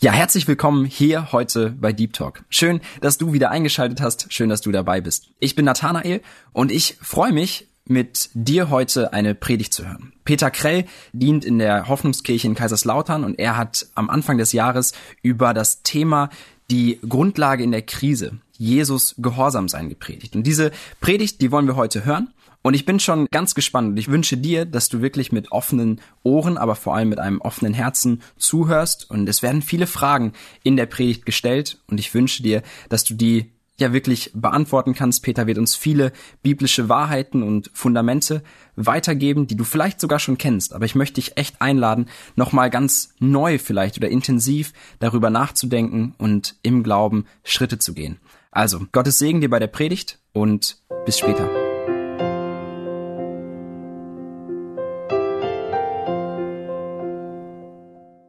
Ja, herzlich willkommen hier heute bei Deep Talk. Schön, dass du wieder eingeschaltet hast. Schön, dass du dabei bist. Ich bin Nathanael und ich freue mich, mit dir heute eine Predigt zu hören. Peter Krell dient in der Hoffnungskirche in Kaiserslautern und er hat am Anfang des Jahres über das Thema die Grundlage in der Krise, Jesus Gehorsam sein gepredigt. Und diese Predigt, die wollen wir heute hören. Und ich bin schon ganz gespannt und ich wünsche dir, dass du wirklich mit offenen Ohren, aber vor allem mit einem offenen Herzen zuhörst. Und es werden viele Fragen in der Predigt gestellt und ich wünsche dir, dass du die ja wirklich beantworten kannst. Peter wird uns viele biblische Wahrheiten und Fundamente weitergeben, die du vielleicht sogar schon kennst. Aber ich möchte dich echt einladen, nochmal ganz neu vielleicht oder intensiv darüber nachzudenken und im Glauben Schritte zu gehen. Also, Gottes Segen dir bei der Predigt und bis später.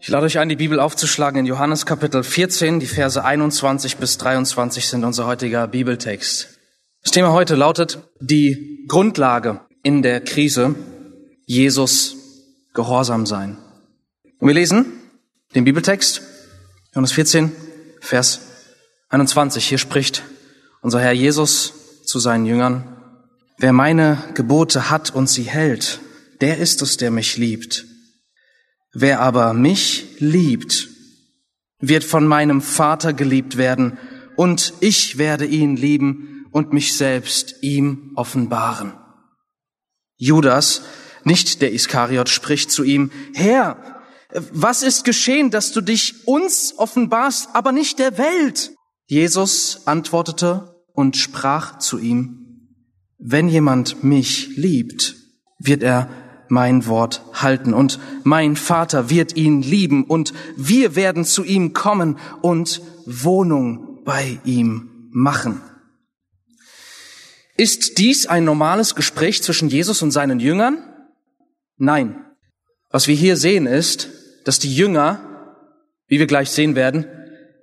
Ich lade euch ein, die Bibel aufzuschlagen in Johannes Kapitel 14. Die Verse 21 bis 23 sind unser heutiger Bibeltext. Das Thema heute lautet die Grundlage in der Krise, Jesus Gehorsam sein. Und wir lesen den Bibeltext, Johannes 14, Vers 21. Hier spricht unser Herr Jesus zu seinen Jüngern, wer meine Gebote hat und sie hält, der ist es, der mich liebt. Wer aber mich liebt, wird von meinem Vater geliebt werden, und ich werde ihn lieben und mich selbst ihm offenbaren. Judas, nicht der Iskariot, spricht zu ihm, Herr, was ist geschehen, dass du dich uns offenbarst, aber nicht der Welt? Jesus antwortete und sprach zu ihm, wenn jemand mich liebt, wird er mein Wort halten und mein Vater wird ihn lieben und wir werden zu ihm kommen und Wohnung bei ihm machen. Ist dies ein normales Gespräch zwischen Jesus und seinen Jüngern? Nein. Was wir hier sehen ist, dass die Jünger, wie wir gleich sehen werden,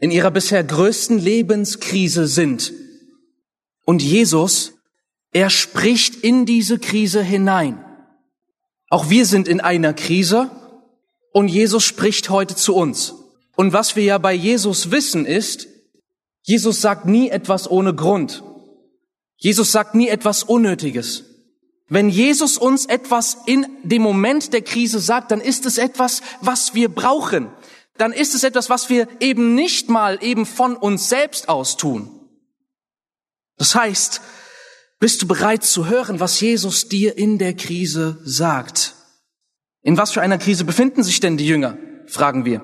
in ihrer bisher größten Lebenskrise sind. Und Jesus, er spricht in diese Krise hinein. Auch wir sind in einer Krise und Jesus spricht heute zu uns. Und was wir ja bei Jesus wissen ist, Jesus sagt nie etwas ohne Grund. Jesus sagt nie etwas Unnötiges. Wenn Jesus uns etwas in dem Moment der Krise sagt, dann ist es etwas, was wir brauchen. Dann ist es etwas, was wir eben nicht mal eben von uns selbst aus tun. Das heißt, bist du bereit zu hören, was Jesus dir in der Krise sagt? In was für einer Krise befinden sich denn die Jünger? fragen wir.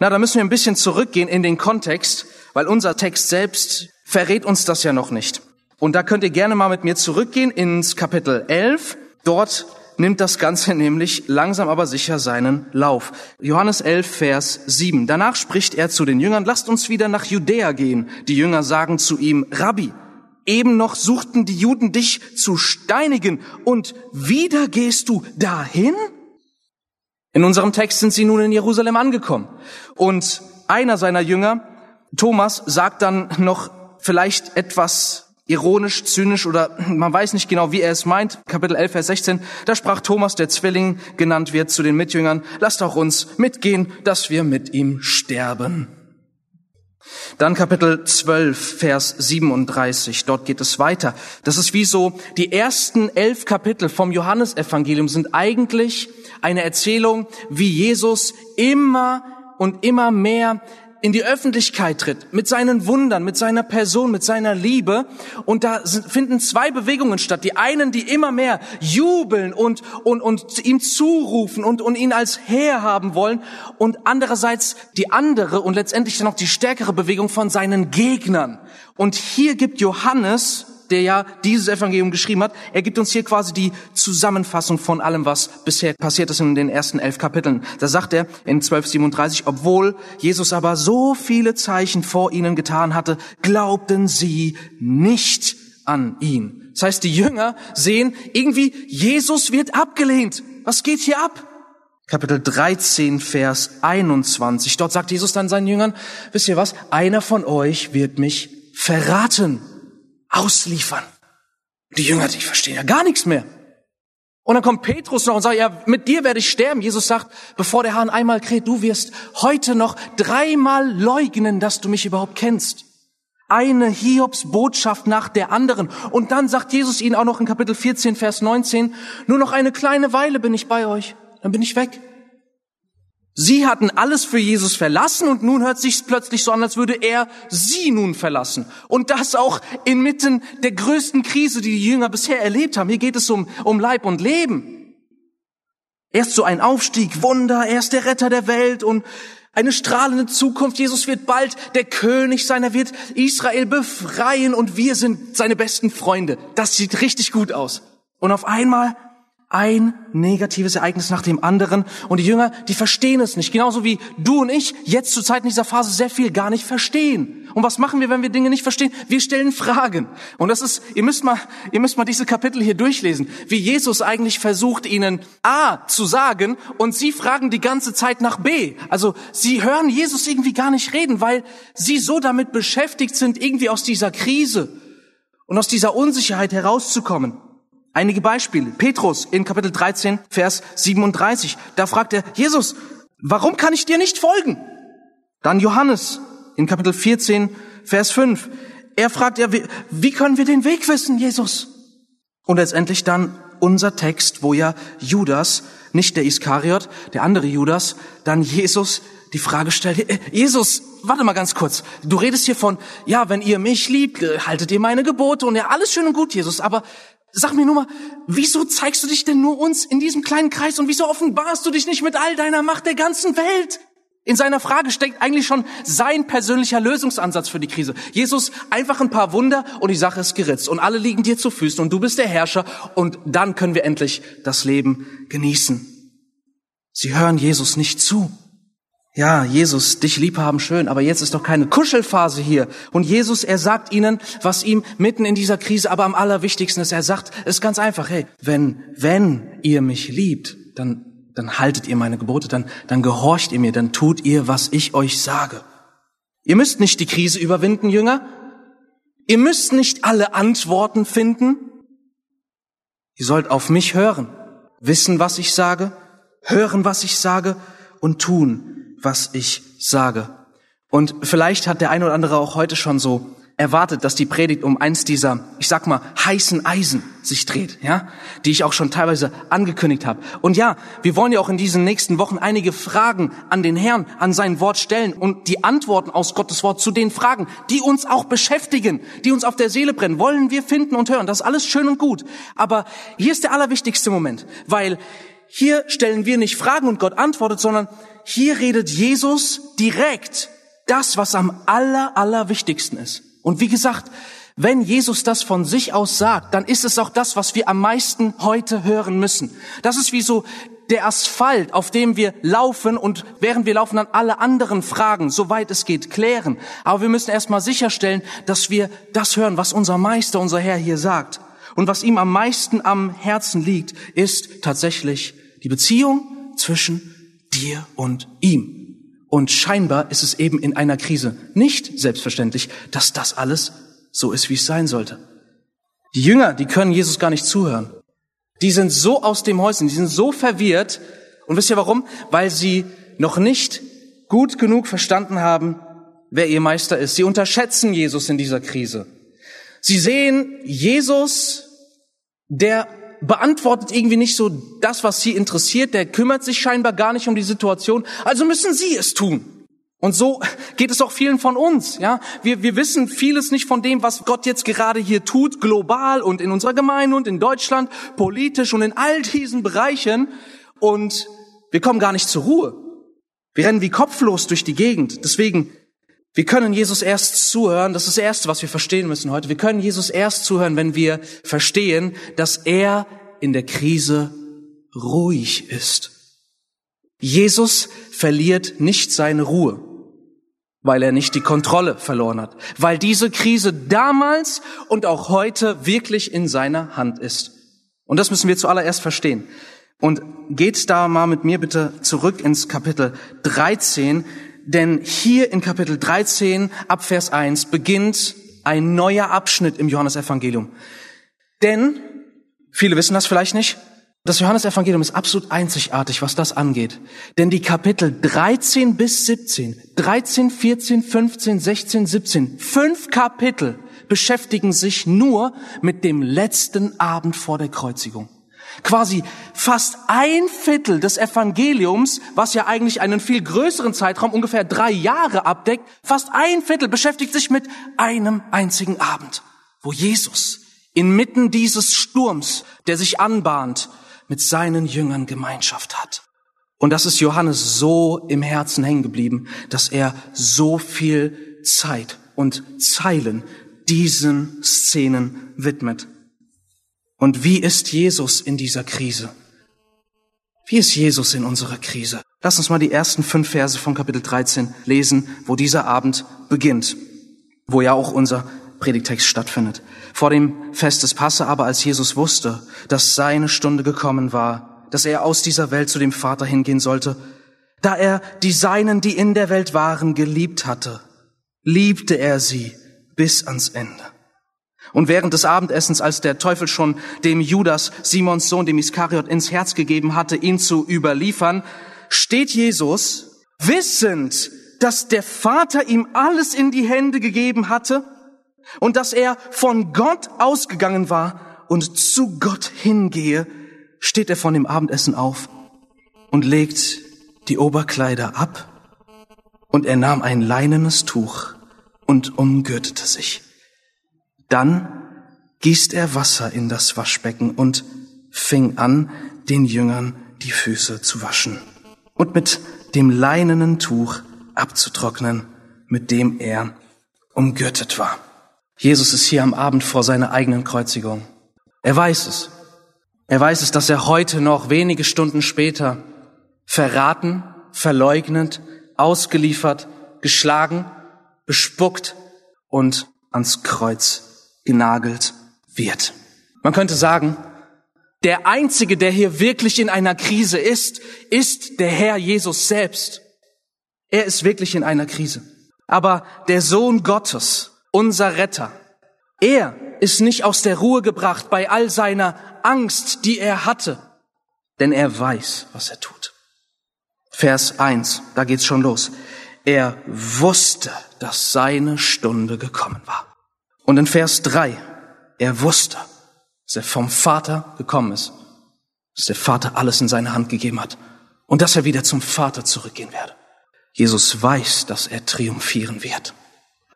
Na, da müssen wir ein bisschen zurückgehen in den Kontext, weil unser Text selbst verrät uns das ja noch nicht. Und da könnt ihr gerne mal mit mir zurückgehen ins Kapitel 11. Dort nimmt das Ganze nämlich langsam aber sicher seinen Lauf. Johannes 11, Vers 7. Danach spricht er zu den Jüngern, lasst uns wieder nach Judäa gehen. Die Jünger sagen zu ihm, Rabbi, Eben noch suchten die Juden dich zu steinigen und wieder gehst du dahin? In unserem Text sind sie nun in Jerusalem angekommen. Und einer seiner Jünger, Thomas, sagt dann noch vielleicht etwas ironisch, zynisch oder man weiß nicht genau, wie er es meint. Kapitel 11, Vers 16. Da sprach Thomas, der Zwilling genannt wird, zu den Mitjüngern, lasst auch uns mitgehen, dass wir mit ihm sterben. Dann Kapitel 12, Vers 37, dort geht es weiter. Das ist wie so, die ersten elf Kapitel vom Johannesevangelium sind eigentlich eine Erzählung, wie Jesus immer und immer mehr in die Öffentlichkeit tritt, mit seinen Wundern, mit seiner Person, mit seiner Liebe. Und da finden zwei Bewegungen statt. Die einen, die immer mehr jubeln und, und, und ihm zurufen und, und ihn als Herr haben wollen. Und andererseits die andere und letztendlich dann auch die stärkere Bewegung von seinen Gegnern. Und hier gibt Johannes der ja dieses Evangelium geschrieben hat, er gibt uns hier quasi die Zusammenfassung von allem, was bisher passiert ist in den ersten elf Kapiteln. Da sagt er in 1237, obwohl Jesus aber so viele Zeichen vor ihnen getan hatte, glaubten sie nicht an ihn. Das heißt, die Jünger sehen irgendwie, Jesus wird abgelehnt. Was geht hier ab? Kapitel 13, Vers 21. Dort sagt Jesus dann seinen Jüngern, wisst ihr was? Einer von euch wird mich verraten, ausliefern. Die Jünger, die verstehen ja gar nichts mehr. Und dann kommt Petrus noch und sagt, ja, mit dir werde ich sterben. Jesus sagt, bevor der Hahn einmal kräht, du wirst heute noch dreimal leugnen, dass du mich überhaupt kennst. Eine Hiobs Botschaft nach der anderen. Und dann sagt Jesus ihnen auch noch in Kapitel 14, Vers 19, nur noch eine kleine Weile bin ich bei euch dann bin ich weg. Sie hatten alles für Jesus verlassen und nun hört sich plötzlich so an, als würde er sie nun verlassen. Und das auch inmitten der größten Krise, die die Jünger bisher erlebt haben. Hier geht es um, um Leib und Leben. Erst so ein Aufstieg, Wunder, er ist der Retter der Welt und eine strahlende Zukunft. Jesus wird bald der König sein, er wird Israel befreien und wir sind seine besten Freunde. Das sieht richtig gut aus. Und auf einmal ein negatives Ereignis nach dem anderen. Und die Jünger, die verstehen es nicht. Genauso wie du und ich jetzt zur Zeit in dieser Phase sehr viel gar nicht verstehen. Und was machen wir, wenn wir Dinge nicht verstehen? Wir stellen Fragen. Und das ist, ihr müsst mal, ihr müsst mal diese Kapitel hier durchlesen, wie Jesus eigentlich versucht, ihnen A zu sagen und sie fragen die ganze Zeit nach B. Also sie hören Jesus irgendwie gar nicht reden, weil sie so damit beschäftigt sind, irgendwie aus dieser Krise und aus dieser Unsicherheit herauszukommen. Einige Beispiele. Petrus in Kapitel 13, Vers 37. Da fragt er, Jesus, warum kann ich dir nicht folgen? Dann Johannes in Kapitel 14, Vers 5. Er fragt, ja, wie können wir den Weg wissen, Jesus? Und letztendlich dann unser Text, wo ja Judas, nicht der Iskariot, der andere Judas, dann Jesus die Frage stellt, äh, Jesus, warte mal ganz kurz, du redest hier von, ja, wenn ihr mich liebt, haltet ihr meine Gebote und ja, alles schön und gut, Jesus, aber Sag mir nur mal, wieso zeigst du dich denn nur uns in diesem kleinen Kreis und wieso offenbarst du dich nicht mit all deiner Macht der ganzen Welt? In seiner Frage steckt eigentlich schon sein persönlicher Lösungsansatz für die Krise. Jesus, einfach ein paar Wunder und die Sache ist geritzt und alle liegen dir zu Füßen und du bist der Herrscher und dann können wir endlich das Leben genießen. Sie hören Jesus nicht zu. Ja, Jesus, dich lieb haben schön, aber jetzt ist doch keine Kuschelphase hier. Und Jesus, er sagt ihnen, was ihm mitten in dieser Krise aber am allerwichtigsten ist. Er sagt, ist ganz einfach, hey, wenn, wenn ihr mich liebt, dann, dann haltet ihr meine Gebote, dann, dann gehorcht ihr mir, dann tut ihr, was ich euch sage. Ihr müsst nicht die Krise überwinden, Jünger. Ihr müsst nicht alle Antworten finden. Ihr sollt auf mich hören, wissen, was ich sage, hören, was ich sage und tun, was ich sage. Und vielleicht hat der eine oder andere auch heute schon so erwartet, dass die Predigt um eins dieser, ich sag mal, heißen Eisen sich dreht, ja, die ich auch schon teilweise angekündigt habe. Und ja, wir wollen ja auch in diesen nächsten Wochen einige Fragen an den Herrn, an sein Wort stellen und die Antworten aus Gottes Wort zu den Fragen, die uns auch beschäftigen, die uns auf der Seele brennen, wollen wir finden und hören. Das ist alles schön und gut. Aber hier ist der allerwichtigste Moment, weil hier stellen wir nicht Fragen und Gott antwortet, sondern hier redet Jesus direkt das, was am aller, allerwichtigsten ist. Und wie gesagt, wenn Jesus das von sich aus sagt, dann ist es auch das, was wir am meisten heute hören müssen. Das ist wie so der Asphalt, auf dem wir laufen und während wir laufen dann alle anderen Fragen, soweit es geht, klären. Aber wir müssen erstmal sicherstellen, dass wir das hören, was unser Meister, unser Herr hier sagt. Und was ihm am meisten am Herzen liegt, ist tatsächlich die Beziehung zwischen dir und ihm. Und scheinbar ist es eben in einer Krise nicht selbstverständlich, dass das alles so ist, wie es sein sollte. Die Jünger, die können Jesus gar nicht zuhören. Die sind so aus dem Häuschen, die sind so verwirrt. Und wisst ihr warum? Weil sie noch nicht gut genug verstanden haben, wer ihr Meister ist. Sie unterschätzen Jesus in dieser Krise. Sie sehen Jesus, der beantwortet irgendwie nicht so das, was sie interessiert, der kümmert sich scheinbar gar nicht um die Situation, also müssen sie es tun. Und so geht es auch vielen von uns, ja. Wir, wir wissen vieles nicht von dem, was Gott jetzt gerade hier tut, global und in unserer Gemeinde und in Deutschland, politisch und in all diesen Bereichen. Und wir kommen gar nicht zur Ruhe. Wir rennen wie kopflos durch die Gegend. Deswegen Wir können Jesus erst zuhören, das ist das Erste, was wir verstehen müssen heute. Wir können Jesus erst zuhören, wenn wir verstehen, dass er in der Krise ruhig ist. Jesus verliert nicht seine Ruhe, weil er nicht die Kontrolle verloren hat, weil diese Krise damals und auch heute wirklich in seiner Hand ist. Und das müssen wir zuallererst verstehen. Und geht da mal mit mir bitte zurück ins Kapitel 13, denn hier in Kapitel 13 ab Vers 1 beginnt ein neuer Abschnitt im Johannesevangelium. Denn, viele wissen das vielleicht nicht, das Johannesevangelium ist absolut einzigartig, was das angeht. Denn die Kapitel 13 bis 17, 13, 14, 15, 16, 17, fünf Kapitel beschäftigen sich nur mit dem letzten Abend vor der Kreuzigung. Quasi fast ein Viertel des Evangeliums, was ja eigentlich einen viel größeren Zeitraum, ungefähr drei Jahre abdeckt, fast ein Viertel beschäftigt sich mit einem einzigen Abend, wo Jesus inmitten dieses Sturms, der sich anbahnt, mit seinen Jüngern Gemeinschaft hat. Und das ist Johannes so im Herzen hängen geblieben, dass er so viel Zeit und Zeilen diesen Szenen widmet. Und wie ist Jesus in dieser Krise? Wie ist Jesus in unserer Krise? Lass uns mal die ersten fünf Verse von Kapitel 13 lesen, wo dieser Abend beginnt, wo ja auch unser Predigtext stattfindet. Vor dem Fest des Passe aber, als Jesus wusste, dass seine Stunde gekommen war, dass er aus dieser Welt zu dem Vater hingehen sollte, da er die Seinen, die in der Welt waren, geliebt hatte, liebte er sie bis ans Ende. Und während des Abendessens, als der Teufel schon dem Judas, Simons Sohn, dem Iskariot, ins Herz gegeben hatte, ihn zu überliefern, steht Jesus, wissend, dass der Vater ihm alles in die Hände gegeben hatte und dass er von Gott ausgegangen war und zu Gott hingehe, steht er von dem Abendessen auf und legt die Oberkleider ab und er nahm ein leinenes Tuch und umgürtete sich. Dann gießt er Wasser in das Waschbecken und fing an, den Jüngern die Füße zu waschen und mit dem leinenen Tuch abzutrocknen, mit dem er umgürtet war. Jesus ist hier am Abend vor seiner eigenen Kreuzigung. Er weiß es. Er weiß es, dass er heute noch wenige Stunden später verraten, verleugnet, ausgeliefert, geschlagen, bespuckt und ans Kreuz genagelt wird. Man könnte sagen, der Einzige, der hier wirklich in einer Krise ist, ist der Herr Jesus selbst. Er ist wirklich in einer Krise. Aber der Sohn Gottes, unser Retter, er ist nicht aus der Ruhe gebracht bei all seiner Angst, die er hatte, denn er weiß, was er tut. Vers 1, da geht's schon los. Er wusste, dass seine Stunde gekommen war. Und in Vers 3, er wusste, dass er vom Vater gekommen ist, dass der Vater alles in seine Hand gegeben hat und dass er wieder zum Vater zurückgehen werde. Jesus weiß, dass er triumphieren wird.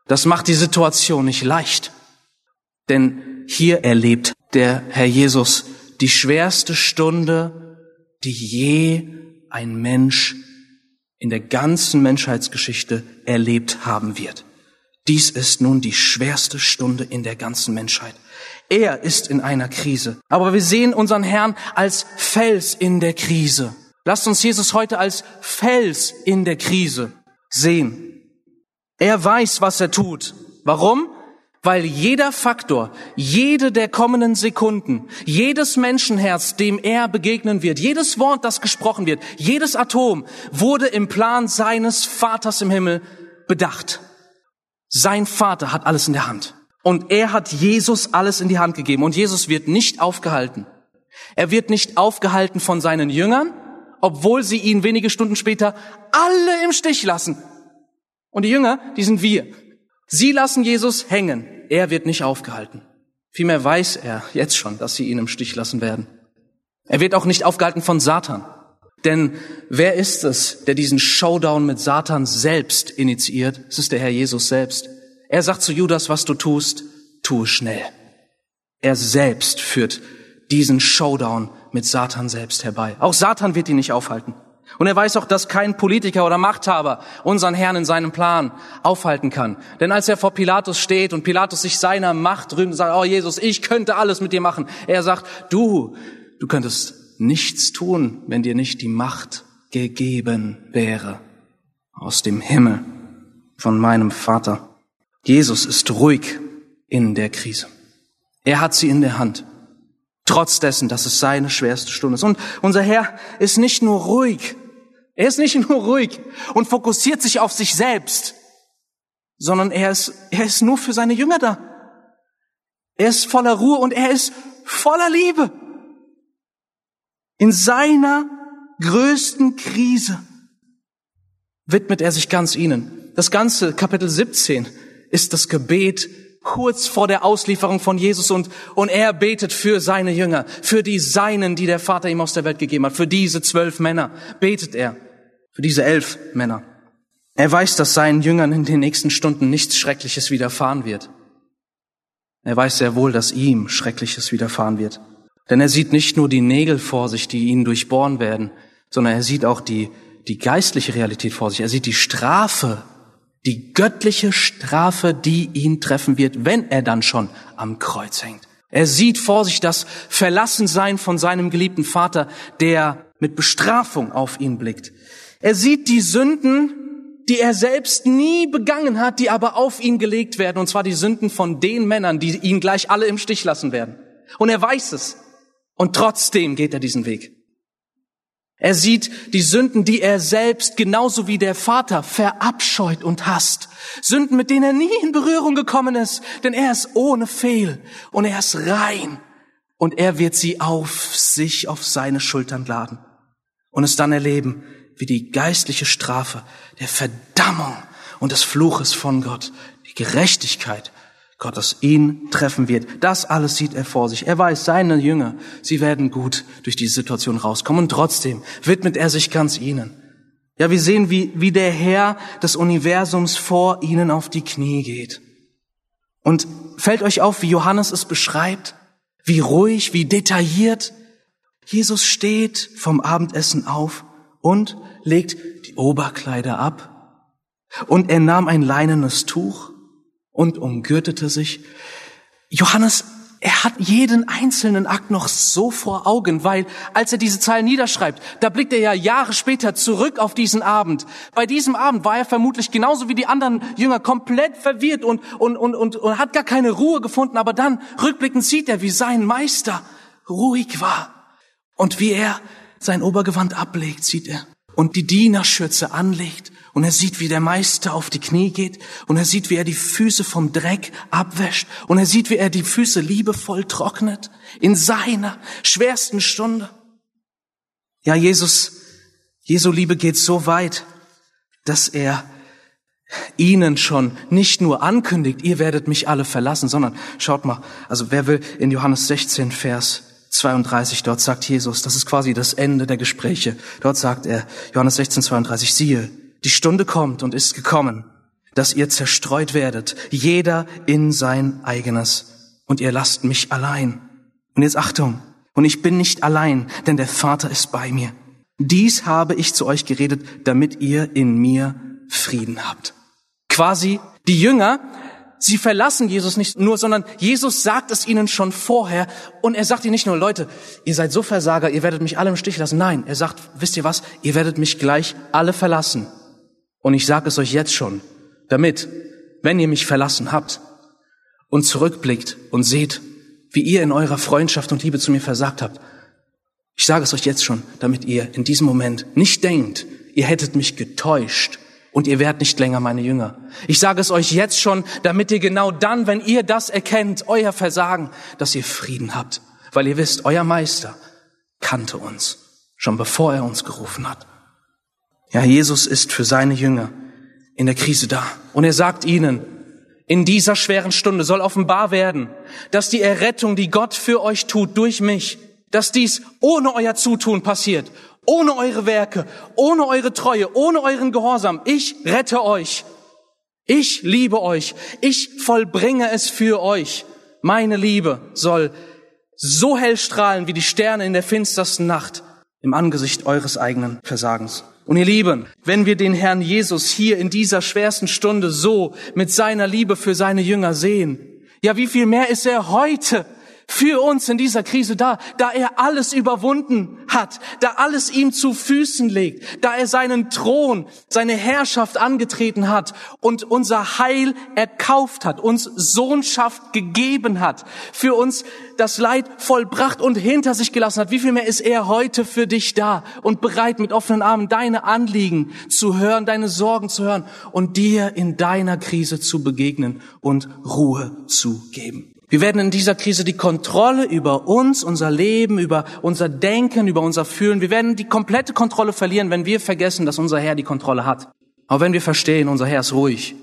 Das macht die Situation nicht leicht, denn hier erlebt der Herr Jesus die schwerste Stunde, die je ein Mensch in der ganzen Menschheitsgeschichte erlebt haben wird. Dies ist nun die schwerste Stunde in der ganzen Menschheit. Er ist in einer Krise. Aber wir sehen unseren Herrn als Fels in der Krise. Lasst uns Jesus heute als Fels in der Krise sehen. Er weiß, was er tut. Warum? Weil jeder Faktor, jede der kommenden Sekunden, jedes Menschenherz, dem er begegnen wird, jedes Wort, das gesprochen wird, jedes Atom wurde im Plan seines Vaters im Himmel bedacht. Sein Vater hat alles in der Hand. Und er hat Jesus alles in die Hand gegeben. Und Jesus wird nicht aufgehalten. Er wird nicht aufgehalten von seinen Jüngern, obwohl sie ihn wenige Stunden später alle im Stich lassen. Und die Jünger, die sind wir. Sie lassen Jesus hängen. Er wird nicht aufgehalten. Vielmehr weiß er jetzt schon, dass sie ihn im Stich lassen werden. Er wird auch nicht aufgehalten von Satan. Denn wer ist es, der diesen Showdown mit Satan selbst initiiert? Es ist der Herr Jesus selbst. Er sagt zu Judas, was du tust, tue schnell. Er selbst führt diesen Showdown mit Satan selbst herbei. Auch Satan wird ihn nicht aufhalten. Und er weiß auch, dass kein Politiker oder Machthaber unseren Herrn in seinem Plan aufhalten kann. Denn als er vor Pilatus steht und Pilatus sich seiner Macht rühmt und sagt, oh Jesus, ich könnte alles mit dir machen. Er sagt, du, du könntest nichts tun, wenn dir nicht die Macht gegeben wäre aus dem Himmel von meinem Vater. Jesus ist ruhig in der Krise. Er hat sie in der Hand. Trotz dessen, dass es seine schwerste Stunde ist. Und unser Herr ist nicht nur ruhig, er ist nicht nur ruhig und fokussiert sich auf sich selbst, sondern er ist, er ist nur für seine Jünger da. Er ist voller Ruhe und er ist voller Liebe. In seiner größten Krise widmet er sich ganz ihnen. Das ganze Kapitel 17 ist das Gebet kurz vor der Auslieferung von Jesus und, und er betet für seine Jünger, für die Seinen, die der Vater ihm aus der Welt gegeben hat, für diese zwölf Männer betet er für diese elf Männer. Er weiß, dass seinen Jüngern in den nächsten Stunden nichts Schreckliches widerfahren wird. Er weiß sehr wohl, dass ihm Schreckliches widerfahren wird. Denn er sieht nicht nur die Nägel vor sich, die ihn durchbohren werden, sondern er sieht auch die, die geistliche Realität vor sich. Er sieht die Strafe, die göttliche Strafe, die ihn treffen wird, wenn er dann schon am Kreuz hängt. Er sieht vor sich das Verlassensein von seinem geliebten Vater, der mit Bestrafung auf ihn blickt. Er sieht die Sünden, die er selbst nie begangen hat, die aber auf ihn gelegt werden, und zwar die Sünden von den Männern, die ihn gleich alle im Stich lassen werden. Und er weiß es. Und trotzdem geht er diesen Weg. Er sieht die Sünden, die er selbst genauso wie der Vater verabscheut und hasst. Sünden, mit denen er nie in Berührung gekommen ist, denn er ist ohne Fehl und er ist rein und er wird sie auf sich, auf seine Schultern laden und es dann erleben, wie die geistliche Strafe der Verdammung und des Fluches von Gott, die Gerechtigkeit Gottes ihn treffen wird. Das alles sieht er vor sich. Er weiß, seine Jünger, sie werden gut durch die Situation rauskommen und trotzdem widmet er sich ganz ihnen. Ja, wir sehen, wie, wie der Herr des Universums vor ihnen auf die Knie geht. Und fällt euch auf, wie Johannes es beschreibt? Wie ruhig, wie detailliert. Jesus steht vom Abendessen auf und legt die Oberkleider ab. Und er nahm ein leinenes Tuch und umgürtete sich. Johannes, er hat jeden einzelnen Akt noch so vor Augen, weil als er diese Zeilen niederschreibt, da blickt er ja Jahre später zurück auf diesen Abend. Bei diesem Abend war er vermutlich genauso wie die anderen Jünger komplett verwirrt und, und, und, und, und hat gar keine Ruhe gefunden, aber dann rückblickend sieht er, wie sein Meister ruhig war und wie er sein Obergewand ablegt, sieht er und die Dienerschürze anlegt und er sieht, wie der Meister auf die Knie geht und er sieht, wie er die Füße vom Dreck abwäscht und er sieht, wie er die Füße liebevoll trocknet in seiner schwersten Stunde. Ja, Jesus, Jesu Liebe geht so weit, dass er ihnen schon nicht nur ankündigt, ihr werdet mich alle verlassen, sondern schaut mal, also wer will in Johannes 16, Vers 32, dort sagt Jesus, das ist quasi das Ende der Gespräche. Dort sagt er, Johannes 16, 32, siehe, die Stunde kommt und ist gekommen, dass ihr zerstreut werdet, jeder in sein eigenes, und ihr lasst mich allein. Und jetzt Achtung, und ich bin nicht allein, denn der Vater ist bei mir. Dies habe ich zu euch geredet, damit ihr in mir Frieden habt. Quasi die Jünger Sie verlassen Jesus nicht nur, sondern Jesus sagt es ihnen schon vorher. Und er sagt ihnen nicht nur, Leute, ihr seid so Versager, ihr werdet mich alle im Stich lassen. Nein, er sagt, wisst ihr was, ihr werdet mich gleich alle verlassen. Und ich sage es euch jetzt schon, damit, wenn ihr mich verlassen habt und zurückblickt und seht, wie ihr in eurer Freundschaft und Liebe zu mir versagt habt, ich sage es euch jetzt schon, damit ihr in diesem Moment nicht denkt, ihr hättet mich getäuscht und ihr werdet nicht länger meine Jünger. Ich sage es euch jetzt schon, damit ihr genau dann, wenn ihr das erkennt, euer Versagen, dass ihr Frieden habt, weil ihr wisst, euer Meister kannte uns, schon bevor er uns gerufen hat. Ja, Jesus ist für seine Jünger in der Krise da und er sagt ihnen, in dieser schweren Stunde soll offenbar werden, dass die Errettung, die Gott für euch tut durch mich, dass dies ohne euer Zutun passiert ohne eure Werke, ohne eure Treue, ohne euren Gehorsam. Ich rette euch. Ich liebe euch. Ich vollbringe es für euch. Meine Liebe soll so hell strahlen wie die Sterne in der finstersten Nacht. im Angesicht eures eigenen Versagens. Und ihr Lieben, wenn wir den Herrn Jesus hier in dieser schwersten Stunde so mit seiner Liebe für seine Jünger sehen, ja, wie viel mehr ist er heute für uns in dieser Krise da, da er alles überwunden hat, da alles ihm zu Füßen legt, da er seinen Thron, seine Herrschaft angetreten hat und unser Heil erkauft hat, uns Sohnschaft gegeben hat, für uns das Leid vollbracht und hinter sich gelassen hat. Wie viel mehr ist er heute für dich da und bereit mit offenen Armen deine Anliegen zu hören, deine Sorgen zu hören und dir in deiner Krise zu begegnen und Ruhe zu geben. Wir werden in dieser Krise die Kontrolle über uns, unser Leben, über unser Denken, über unser Fühlen, wir werden die komplette Kontrolle verlieren, wenn wir vergessen, dass unser Herr die Kontrolle hat. Aber wenn wir verstehen, unser Herr ist ruhig.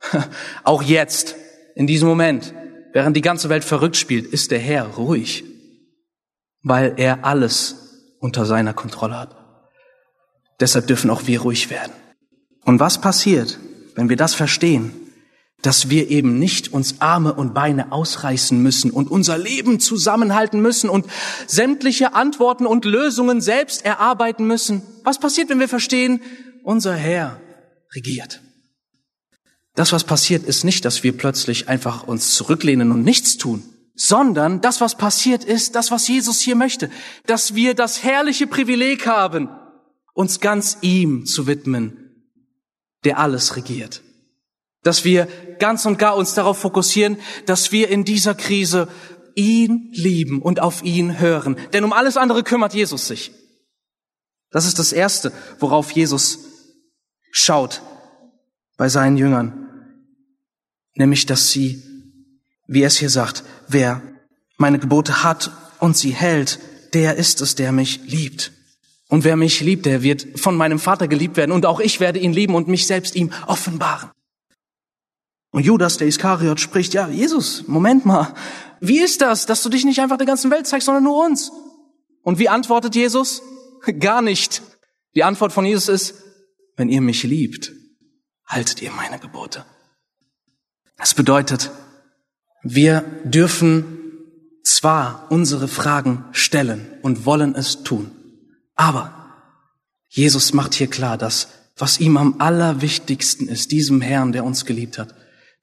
Auch jetzt, in diesem Moment, während die ganze Welt verrückt spielt, ist der Herr ruhig, weil er alles unter seiner Kontrolle hat. Deshalb dürfen auch wir ruhig werden. Und was passiert, wenn wir das verstehen? Dass wir eben nicht uns Arme und Beine ausreißen müssen und unser Leben zusammenhalten müssen und sämtliche Antworten und Lösungen selbst erarbeiten müssen. Was passiert, wenn wir verstehen, unser Herr regiert? Das, was passiert, ist nicht, dass wir plötzlich einfach uns zurücklehnen und nichts tun, sondern das, was passiert, ist das, was Jesus hier möchte, dass wir das herrliche Privileg haben, uns ganz ihm zu widmen, der alles regiert. Dass wir ganz und gar uns darauf fokussieren, dass wir in dieser Krise ihn lieben und auf ihn hören. Denn um alles andere kümmert Jesus sich. Das ist das Erste, worauf Jesus schaut bei seinen Jüngern. Nämlich, dass sie, wie es hier sagt, wer meine Gebote hat und sie hält, der ist es, der mich liebt. Und wer mich liebt, der wird von meinem Vater geliebt werden. Und auch ich werde ihn lieben und mich selbst ihm offenbaren. Und Judas, der Iskariot, spricht, ja, Jesus, Moment mal, wie ist das, dass du dich nicht einfach der ganzen Welt zeigst, sondern nur uns? Und wie antwortet Jesus? Gar nicht. Die Antwort von Jesus ist, wenn ihr mich liebt, haltet ihr meine Gebote. Das bedeutet, wir dürfen zwar unsere Fragen stellen und wollen es tun, aber Jesus macht hier klar, dass was ihm am allerwichtigsten ist, diesem Herrn, der uns geliebt hat,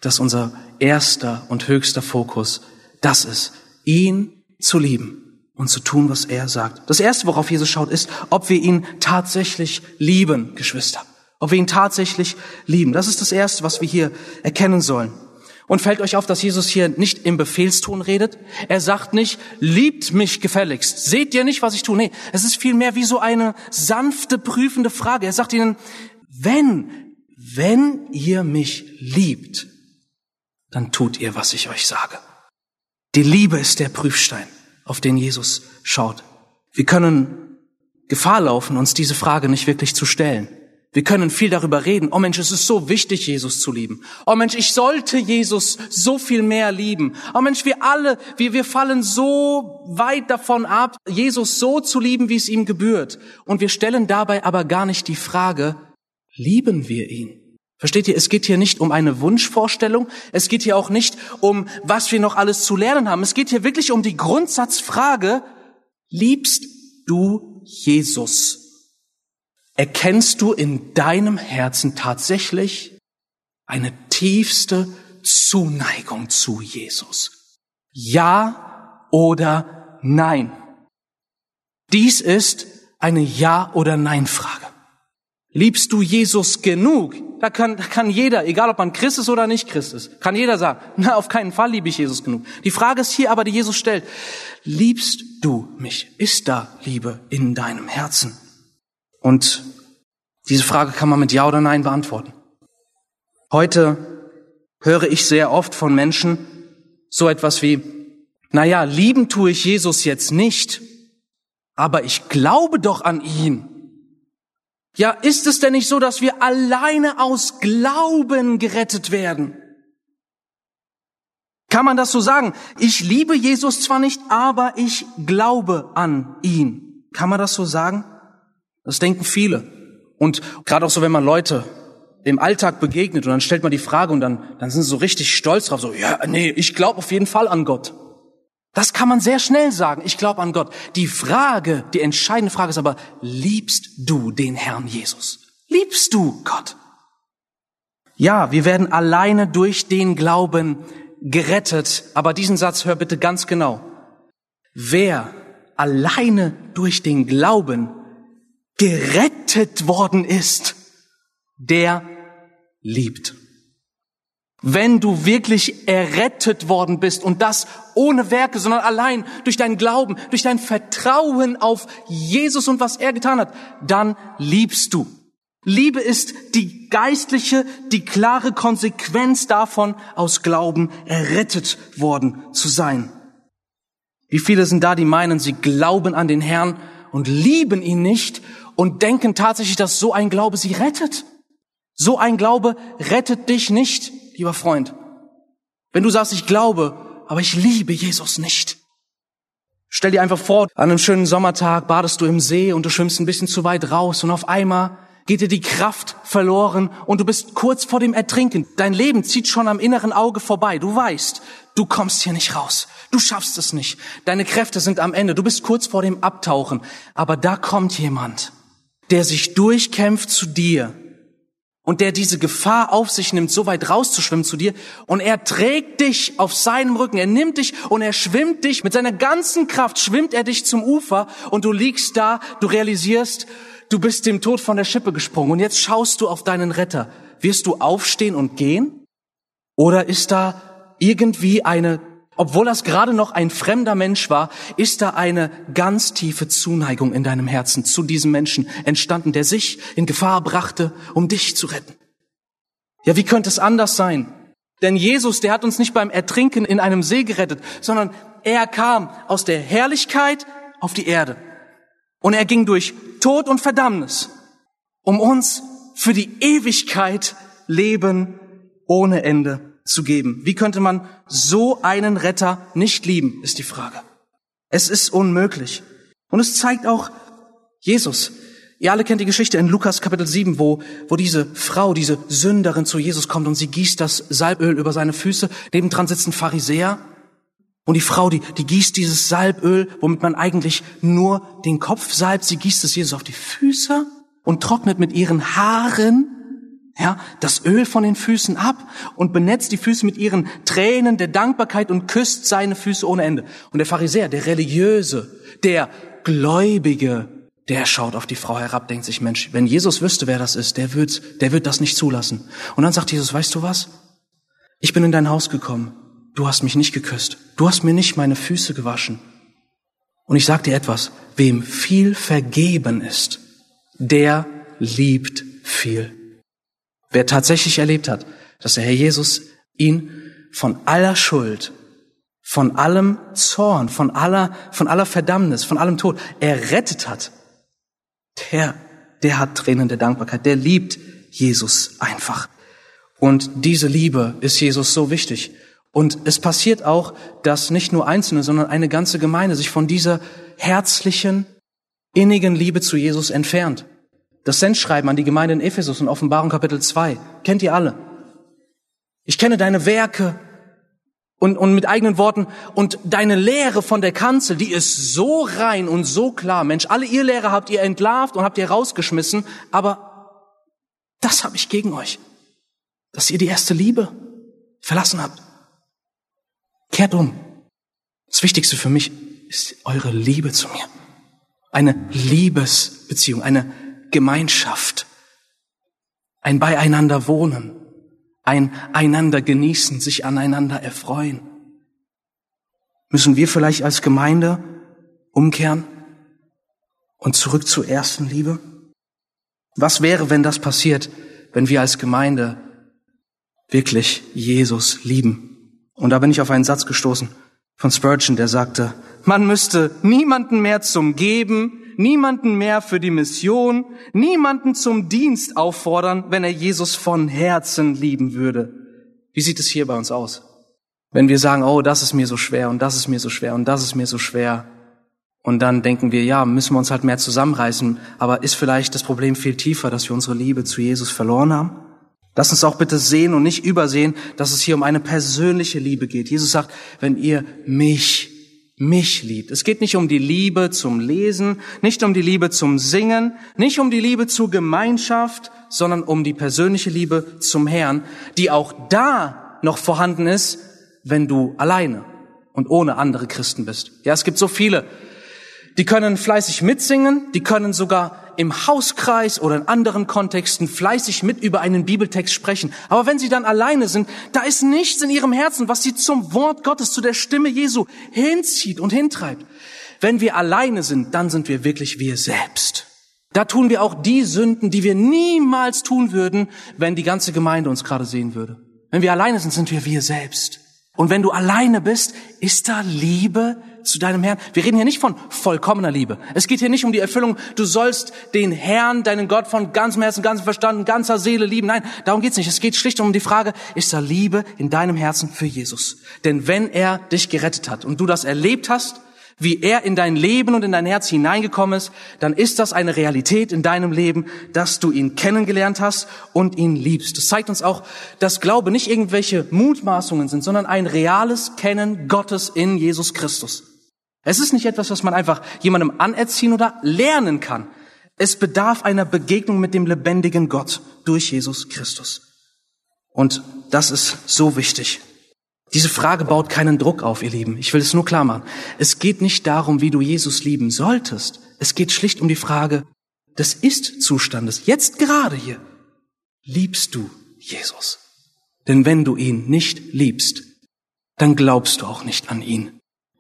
dass unser erster und höchster Fokus das ist, ihn zu lieben und zu tun, was er sagt. Das erste, worauf Jesus schaut, ist, ob wir ihn tatsächlich lieben, Geschwister. Ob wir ihn tatsächlich lieben. Das ist das erste, was wir hier erkennen sollen. Und fällt euch auf, dass Jesus hier nicht im Befehlston redet? Er sagt nicht, liebt mich gefälligst. Seht ihr nicht, was ich tue? Nee, es ist vielmehr wie so eine sanfte, prüfende Frage. Er sagt ihnen, wenn, wenn ihr mich liebt, dann tut ihr, was ich euch sage. Die Liebe ist der Prüfstein, auf den Jesus schaut. Wir können Gefahr laufen, uns diese Frage nicht wirklich zu stellen. Wir können viel darüber reden. Oh Mensch, es ist so wichtig, Jesus zu lieben. Oh Mensch, ich sollte Jesus so viel mehr lieben. Oh Mensch, wir alle, wir, wir fallen so weit davon ab, Jesus so zu lieben, wie es ihm gebührt. Und wir stellen dabei aber gar nicht die Frage, lieben wir ihn? Versteht ihr, es geht hier nicht um eine Wunschvorstellung, es geht hier auch nicht um, was wir noch alles zu lernen haben, es geht hier wirklich um die Grundsatzfrage, liebst du Jesus? Erkennst du in deinem Herzen tatsächlich eine tiefste Zuneigung zu Jesus? Ja oder nein? Dies ist eine Ja- oder Nein-Frage. Liebst du Jesus genug? Da kann, da kann jeder, egal ob man Christ ist oder nicht Christ ist, kann jeder sagen, na, auf keinen Fall liebe ich Jesus genug. Die Frage ist hier aber, die Jesus stellt, liebst du mich? Ist da Liebe in deinem Herzen? Und diese Frage kann man mit Ja oder Nein beantworten. Heute höre ich sehr oft von Menschen so etwas wie, na ja, lieben tue ich Jesus jetzt nicht, aber ich glaube doch an ihn. Ja, ist es denn nicht so, dass wir alleine aus Glauben gerettet werden? Kann man das so sagen? Ich liebe Jesus zwar nicht, aber ich glaube an ihn. Kann man das so sagen? Das denken viele. Und gerade auch so, wenn man Leute im Alltag begegnet und dann stellt man die Frage und dann, dann sind sie so richtig stolz drauf, so, ja, nee, ich glaube auf jeden Fall an Gott. Das kann man sehr schnell sagen. Ich glaube an Gott. Die Frage, die entscheidende Frage ist aber, liebst du den Herrn Jesus? Liebst du Gott? Ja, wir werden alleine durch den Glauben gerettet. Aber diesen Satz hör bitte ganz genau. Wer alleine durch den Glauben gerettet worden ist, der liebt. Wenn du wirklich errettet worden bist und das ohne Werke, sondern allein durch deinen Glauben, durch dein Vertrauen auf Jesus und was er getan hat, dann liebst du. Liebe ist die geistliche, die klare Konsequenz davon, aus Glauben errettet worden zu sein. Wie viele sind da, die meinen, sie glauben an den Herrn und lieben ihn nicht und denken tatsächlich, dass so ein Glaube sie rettet? So ein Glaube rettet dich nicht, lieber Freund. Wenn du sagst, ich glaube, aber ich liebe Jesus nicht. Stell dir einfach vor, an einem schönen Sommertag badest du im See und du schwimmst ein bisschen zu weit raus und auf einmal geht dir die Kraft verloren und du bist kurz vor dem Ertrinken. Dein Leben zieht schon am inneren Auge vorbei. Du weißt, du kommst hier nicht raus. Du schaffst es nicht. Deine Kräfte sind am Ende. Du bist kurz vor dem Abtauchen. Aber da kommt jemand, der sich durchkämpft zu dir und der diese Gefahr auf sich nimmt, so weit rauszuschwimmen zu dir. Und er trägt dich auf seinem Rücken, er nimmt dich und er schwimmt dich, mit seiner ganzen Kraft schwimmt er dich zum Ufer. Und du liegst da, du realisierst, du bist dem Tod von der Schippe gesprungen. Und jetzt schaust du auf deinen Retter. Wirst du aufstehen und gehen? Oder ist da irgendwie eine obwohl das gerade noch ein fremder Mensch war, ist da eine ganz tiefe Zuneigung in deinem Herzen zu diesem Menschen entstanden, der sich in Gefahr brachte, um dich zu retten. Ja, wie könnte es anders sein? Denn Jesus, der hat uns nicht beim Ertrinken in einem See gerettet, sondern er kam aus der Herrlichkeit auf die Erde. Und er ging durch Tod und Verdammnis, um uns für die Ewigkeit Leben ohne Ende zu geben. Wie könnte man so einen Retter nicht lieben, ist die Frage. Es ist unmöglich. Und es zeigt auch Jesus. Ihr alle kennt die Geschichte in Lukas Kapitel 7, wo, wo diese Frau, diese Sünderin zu Jesus kommt und sie gießt das Salböl über seine Füße. Nebendran sitzt ein Pharisäer. Und die Frau, die, die gießt dieses Salböl, womit man eigentlich nur den Kopf salbt. Sie gießt es Jesus auf die Füße und trocknet mit ihren Haaren ja, das Öl von den Füßen ab und benetzt die Füße mit ihren Tränen der Dankbarkeit und küsst seine Füße ohne Ende. Und der Pharisäer, der Religiöse, der Gläubige, der schaut auf die Frau herab, denkt sich, Mensch, wenn Jesus wüsste, wer das ist, der wird, der wird das nicht zulassen. Und dann sagt Jesus, weißt du was? Ich bin in dein Haus gekommen. Du hast mich nicht geküsst. Du hast mir nicht meine Füße gewaschen. Und ich sag dir etwas. Wem viel vergeben ist, der liebt viel. Wer tatsächlich erlebt hat, dass der Herr Jesus ihn von aller Schuld, von allem Zorn, von aller, von aller Verdammnis, von allem Tod errettet hat, der, der hat Tränen der Dankbarkeit, der liebt Jesus einfach. Und diese Liebe ist Jesus so wichtig. Und es passiert auch, dass nicht nur Einzelne, sondern eine ganze Gemeinde sich von dieser herzlichen, innigen Liebe zu Jesus entfernt. Das Sendschreiben an die Gemeinde in Ephesus in Offenbarung Kapitel 2. Kennt ihr alle? Ich kenne deine Werke und, und mit eigenen Worten und deine Lehre von der Kanzel, die ist so rein und so klar. Mensch, alle ihr Lehre habt ihr entlarvt und habt ihr rausgeschmissen, aber das habe ich gegen euch, dass ihr die erste Liebe verlassen habt. Kehrt um. Das Wichtigste für mich ist eure Liebe zu mir. Eine Liebesbeziehung, eine Gemeinschaft, ein Beieinander wohnen, ein einander genießen, sich aneinander erfreuen. Müssen wir vielleicht als Gemeinde umkehren und zurück zur ersten Liebe? Was wäre, wenn das passiert, wenn wir als Gemeinde wirklich Jesus lieben? Und da bin ich auf einen Satz gestoßen von Spurgeon, der sagte, man müsste niemanden mehr zum Geben, niemanden mehr für die Mission, niemanden zum Dienst auffordern, wenn er Jesus von Herzen lieben würde. Wie sieht es hier bei uns aus? Wenn wir sagen, oh, das ist mir so schwer und das ist mir so schwer und das ist mir so schwer. Und dann denken wir, ja, müssen wir uns halt mehr zusammenreißen. Aber ist vielleicht das Problem viel tiefer, dass wir unsere Liebe zu Jesus verloren haben? Lass uns auch bitte sehen und nicht übersehen, dass es hier um eine persönliche Liebe geht. Jesus sagt, wenn ihr mich mich liebt. Es geht nicht um die Liebe zum Lesen, nicht um die Liebe zum Singen, nicht um die Liebe zur Gemeinschaft, sondern um die persönliche Liebe zum Herrn, die auch da noch vorhanden ist, wenn du alleine und ohne andere Christen bist. Ja, es gibt so viele, die können fleißig mitsingen, die können sogar im Hauskreis oder in anderen Kontexten fleißig mit über einen Bibeltext sprechen. Aber wenn sie dann alleine sind, da ist nichts in ihrem Herzen, was sie zum Wort Gottes, zu der Stimme Jesu hinzieht und hintreibt. Wenn wir alleine sind, dann sind wir wirklich wir selbst. Da tun wir auch die Sünden, die wir niemals tun würden, wenn die ganze Gemeinde uns gerade sehen würde. Wenn wir alleine sind, sind wir wir selbst. Und wenn du alleine bist, ist da Liebe zu deinem Herrn? Wir reden hier nicht von vollkommener Liebe. Es geht hier nicht um die Erfüllung, du sollst den Herrn, deinen Gott von ganzem Herzen, ganzem Verstand, ganzer Seele lieben. Nein, darum geht's nicht. Es geht schlicht um die Frage, ist da Liebe in deinem Herzen für Jesus? Denn wenn er dich gerettet hat und du das erlebt hast, wie er in dein Leben und in dein Herz hineingekommen ist, dann ist das eine Realität in deinem Leben, dass du ihn kennengelernt hast und ihn liebst. Das zeigt uns auch, dass Glaube nicht irgendwelche Mutmaßungen sind, sondern ein reales Kennen Gottes in Jesus Christus. Es ist nicht etwas, was man einfach jemandem anerziehen oder lernen kann. Es bedarf einer Begegnung mit dem lebendigen Gott durch Jesus Christus. Und das ist so wichtig. Diese Frage baut keinen Druck auf, ihr Lieben. Ich will es nur klar machen. Es geht nicht darum, wie du Jesus lieben solltest. Es geht schlicht um die Frage des Ist-Zustandes. Jetzt gerade hier. Liebst du Jesus? Denn wenn du ihn nicht liebst, dann glaubst du auch nicht an ihn.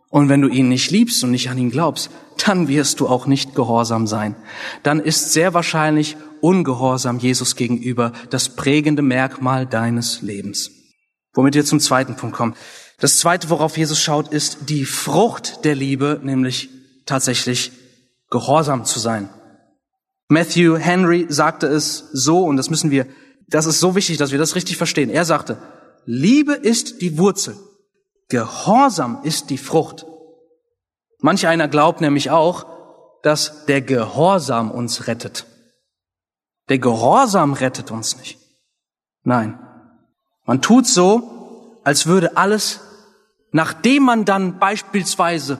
Und wenn du ihn nicht liebst und nicht an ihn glaubst, dann wirst du auch nicht gehorsam sein. Dann ist sehr wahrscheinlich Ungehorsam Jesus gegenüber das prägende Merkmal deines Lebens. Womit wir zum zweiten Punkt kommen. Das zweite, worauf Jesus schaut, ist die Frucht der Liebe, nämlich tatsächlich gehorsam zu sein. Matthew Henry sagte es so, und das müssen wir, das ist so wichtig, dass wir das richtig verstehen. Er sagte, Liebe ist die Wurzel, Gehorsam ist die Frucht. Manch einer glaubt nämlich auch, dass der Gehorsam uns rettet. Der Gehorsam rettet uns nicht. Nein, man tut so, als würde alles, nachdem man dann beispielsweise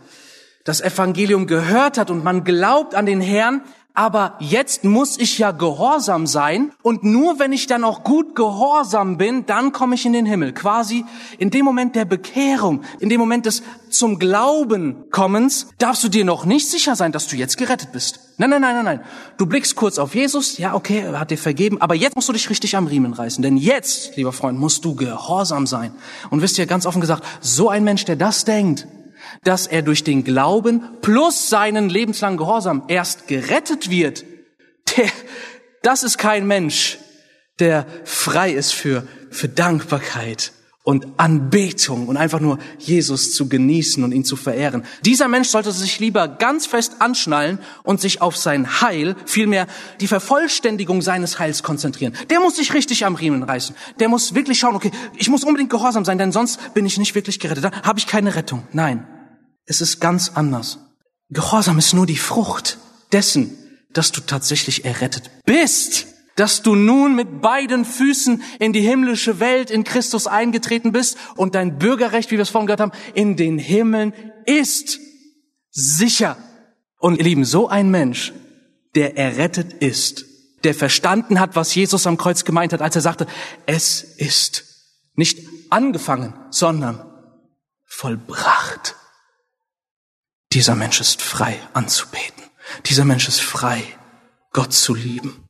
das Evangelium gehört hat und man glaubt an den Herrn, aber jetzt muss ich ja gehorsam sein und nur wenn ich dann auch gut gehorsam bin, dann komme ich in den Himmel. Quasi in dem Moment der Bekehrung, in dem Moment des zum Glauben kommens, darfst du dir noch nicht sicher sein, dass du jetzt gerettet bist. Nein, nein, nein, nein, nein. Du blickst kurz auf Jesus, ja, okay, er hat dir vergeben, aber jetzt musst du dich richtig am Riemen reißen, denn jetzt, lieber Freund, musst du gehorsam sein. Und wisst ihr, ganz offen gesagt, so ein Mensch, der das denkt, dass er durch den Glauben plus seinen lebenslangen Gehorsam erst gerettet wird, der, das ist kein Mensch, der frei ist für, für Dankbarkeit und Anbetung und einfach nur Jesus zu genießen und ihn zu verehren. Dieser Mensch sollte sich lieber ganz fest anschnallen und sich auf sein Heil, vielmehr die Vervollständigung seines Heils konzentrieren. Der muss sich richtig am Riemen reißen. Der muss wirklich schauen, okay, ich muss unbedingt gehorsam sein, denn sonst bin ich nicht wirklich gerettet. Dann habe ich keine Rettung. Nein. Es ist ganz anders. Gehorsam ist nur die Frucht dessen, dass du tatsächlich errettet bist, dass du nun mit beiden Füßen in die himmlische Welt in Christus eingetreten bist und dein Bürgerrecht, wie wir es vorhin gehört haben, in den Himmeln ist sicher. Und ihr Lieben, so ein Mensch, der errettet ist, der verstanden hat, was Jesus am Kreuz gemeint hat, als er sagte, es ist nicht angefangen, sondern vollbracht. Dieser Mensch ist frei anzubeten. Dieser Mensch ist frei, Gott zu lieben.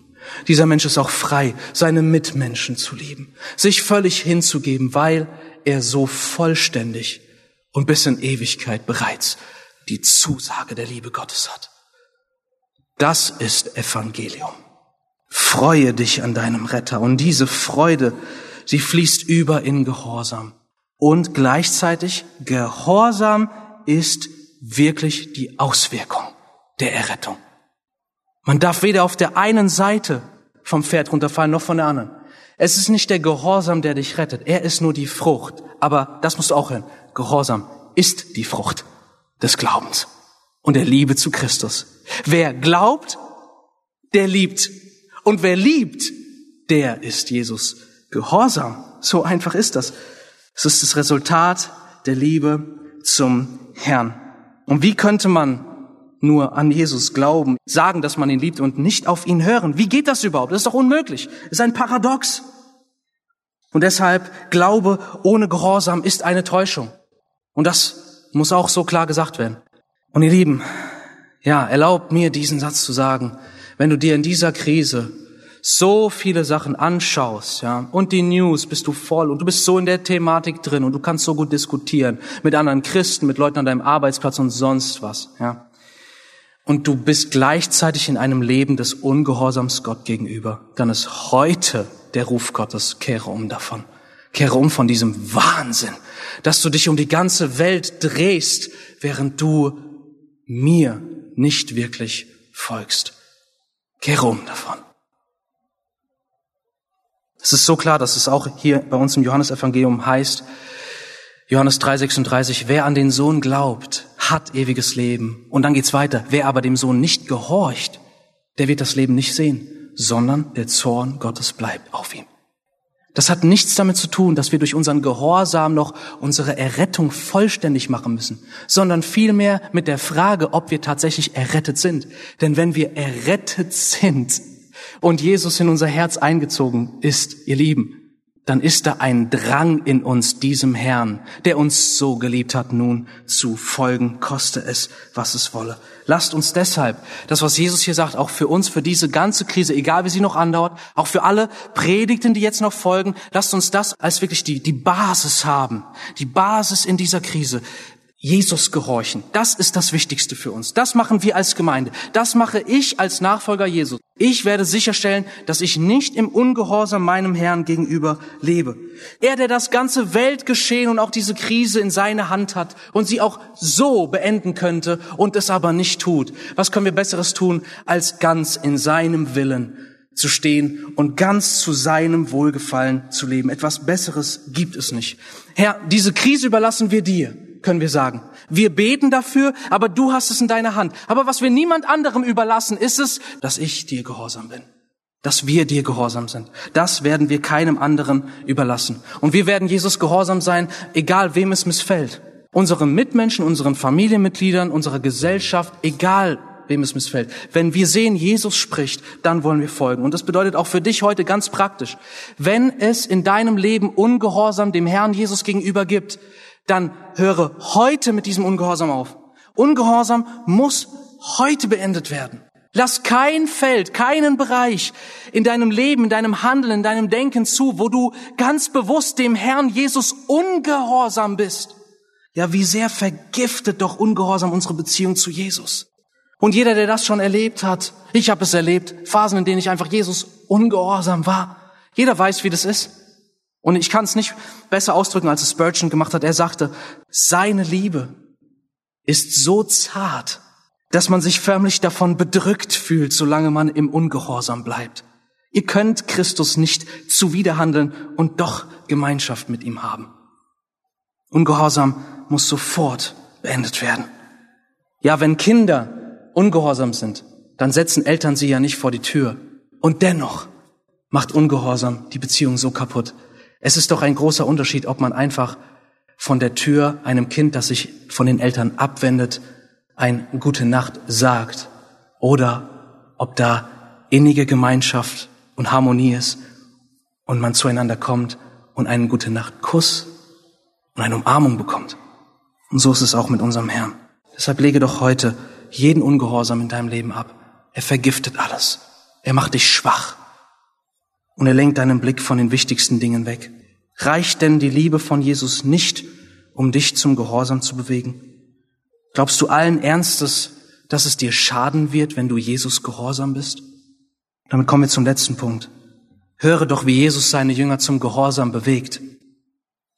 Dieser Mensch ist auch frei, seine Mitmenschen zu lieben, sich völlig hinzugeben, weil er so vollständig und bis in Ewigkeit bereits die Zusage der Liebe Gottes hat. Das ist Evangelium. Freue dich an deinem Retter und diese Freude, sie fließt über in Gehorsam. Und gleichzeitig Gehorsam ist wirklich die Auswirkung der Errettung. Man darf weder auf der einen Seite vom Pferd runterfallen noch von der anderen. Es ist nicht der Gehorsam, der dich rettet. Er ist nur die Frucht. Aber das musst du auch hören. Gehorsam ist die Frucht des Glaubens und der Liebe zu Christus. Wer glaubt, der liebt. Und wer liebt, der ist Jesus Gehorsam. So einfach ist das. Es ist das Resultat der Liebe zum Herrn. Und wie könnte man nur an Jesus glauben, sagen, dass man ihn liebt und nicht auf ihn hören? Wie geht das überhaupt? Das ist doch unmöglich. Das ist ein Paradox. Und deshalb, Glaube ohne Gehorsam ist eine Täuschung. Und das muss auch so klar gesagt werden. Und ihr Lieben, ja, erlaubt mir diesen Satz zu sagen. Wenn du dir in dieser Krise so viele Sachen anschaust, ja, und die News bist du voll und du bist so in der Thematik drin und du kannst so gut diskutieren mit anderen Christen, mit Leuten an deinem Arbeitsplatz und sonst was, ja. Und du bist gleichzeitig in einem Leben des Ungehorsams Gott gegenüber, dann ist heute der Ruf Gottes, kehre um davon. Kehre um von diesem Wahnsinn, dass du dich um die ganze Welt drehst, während du mir nicht wirklich folgst. Kehre um davon. Es ist so klar, dass es auch hier bei uns im Johannesevangelium heißt, Johannes 3,36, wer an den Sohn glaubt, hat ewiges Leben. Und dann geht's weiter. Wer aber dem Sohn nicht gehorcht, der wird das Leben nicht sehen, sondern der Zorn Gottes bleibt auf ihm. Das hat nichts damit zu tun, dass wir durch unseren Gehorsam noch unsere Errettung vollständig machen müssen, sondern vielmehr mit der Frage, ob wir tatsächlich errettet sind. Denn wenn wir errettet sind, und Jesus in unser Herz eingezogen ist, ihr Lieben, dann ist da ein Drang in uns, diesem Herrn, der uns so geliebt hat, nun zu folgen, koste es, was es wolle. Lasst uns deshalb, das, was Jesus hier sagt, auch für uns, für diese ganze Krise, egal wie sie noch andauert, auch für alle Predigten, die jetzt noch folgen, lasst uns das als wirklich die, die Basis haben, die Basis in dieser Krise. Jesus gehorchen. Das ist das Wichtigste für uns. Das machen wir als Gemeinde. Das mache ich als Nachfolger Jesus. Ich werde sicherstellen, dass ich nicht im Ungehorsam meinem Herrn gegenüber lebe. Er, der das ganze Weltgeschehen und auch diese Krise in seine Hand hat und sie auch so beenden könnte und es aber nicht tut. Was können wir Besseres tun, als ganz in seinem Willen zu stehen und ganz zu seinem Wohlgefallen zu leben? Etwas Besseres gibt es nicht. Herr, diese Krise überlassen wir dir können wir sagen. Wir beten dafür, aber du hast es in deiner Hand. Aber was wir niemand anderem überlassen, ist es, dass ich dir gehorsam bin. Dass wir dir gehorsam sind. Das werden wir keinem anderen überlassen. Und wir werden Jesus gehorsam sein, egal wem es missfällt. Unseren Mitmenschen, unseren Familienmitgliedern, unserer Gesellschaft, egal wem es missfällt. Wenn wir sehen, Jesus spricht, dann wollen wir folgen. Und das bedeutet auch für dich heute ganz praktisch. Wenn es in deinem Leben Ungehorsam dem Herrn Jesus gegenüber gibt, dann höre heute mit diesem Ungehorsam auf. Ungehorsam muss heute beendet werden. Lass kein Feld, keinen Bereich in deinem Leben, in deinem Handeln, in deinem Denken zu, wo du ganz bewusst dem Herrn Jesus ungehorsam bist. Ja, wie sehr vergiftet doch Ungehorsam unsere Beziehung zu Jesus. Und jeder, der das schon erlebt hat, ich habe es erlebt, Phasen, in denen ich einfach Jesus ungehorsam war. Jeder weiß, wie das ist. Und ich kann es nicht besser ausdrücken, als es Spurgeon gemacht hat. Er sagte, seine Liebe ist so zart, dass man sich förmlich davon bedrückt fühlt, solange man im Ungehorsam bleibt. Ihr könnt Christus nicht zuwiderhandeln und doch Gemeinschaft mit ihm haben. Ungehorsam muss sofort beendet werden. Ja, wenn Kinder ungehorsam sind, dann setzen Eltern sie ja nicht vor die Tür. Und dennoch macht Ungehorsam die Beziehung so kaputt, es ist doch ein großer Unterschied, ob man einfach von der Tür einem Kind, das sich von den Eltern abwendet, ein Gute Nacht sagt oder ob da innige Gemeinschaft und Harmonie ist und man zueinander kommt und einen Gute Nacht Kuss und eine Umarmung bekommt. Und so ist es auch mit unserem Herrn. Deshalb lege doch heute jeden Ungehorsam in deinem Leben ab. Er vergiftet alles. Er macht dich schwach und er lenkt deinen Blick von den wichtigsten Dingen weg. Reicht denn die Liebe von Jesus nicht, um dich zum Gehorsam zu bewegen? Glaubst du allen Ernstes, dass es dir schaden wird, wenn du Jesus gehorsam bist? Damit kommen wir zum letzten Punkt. Höre doch, wie Jesus seine Jünger zum Gehorsam bewegt.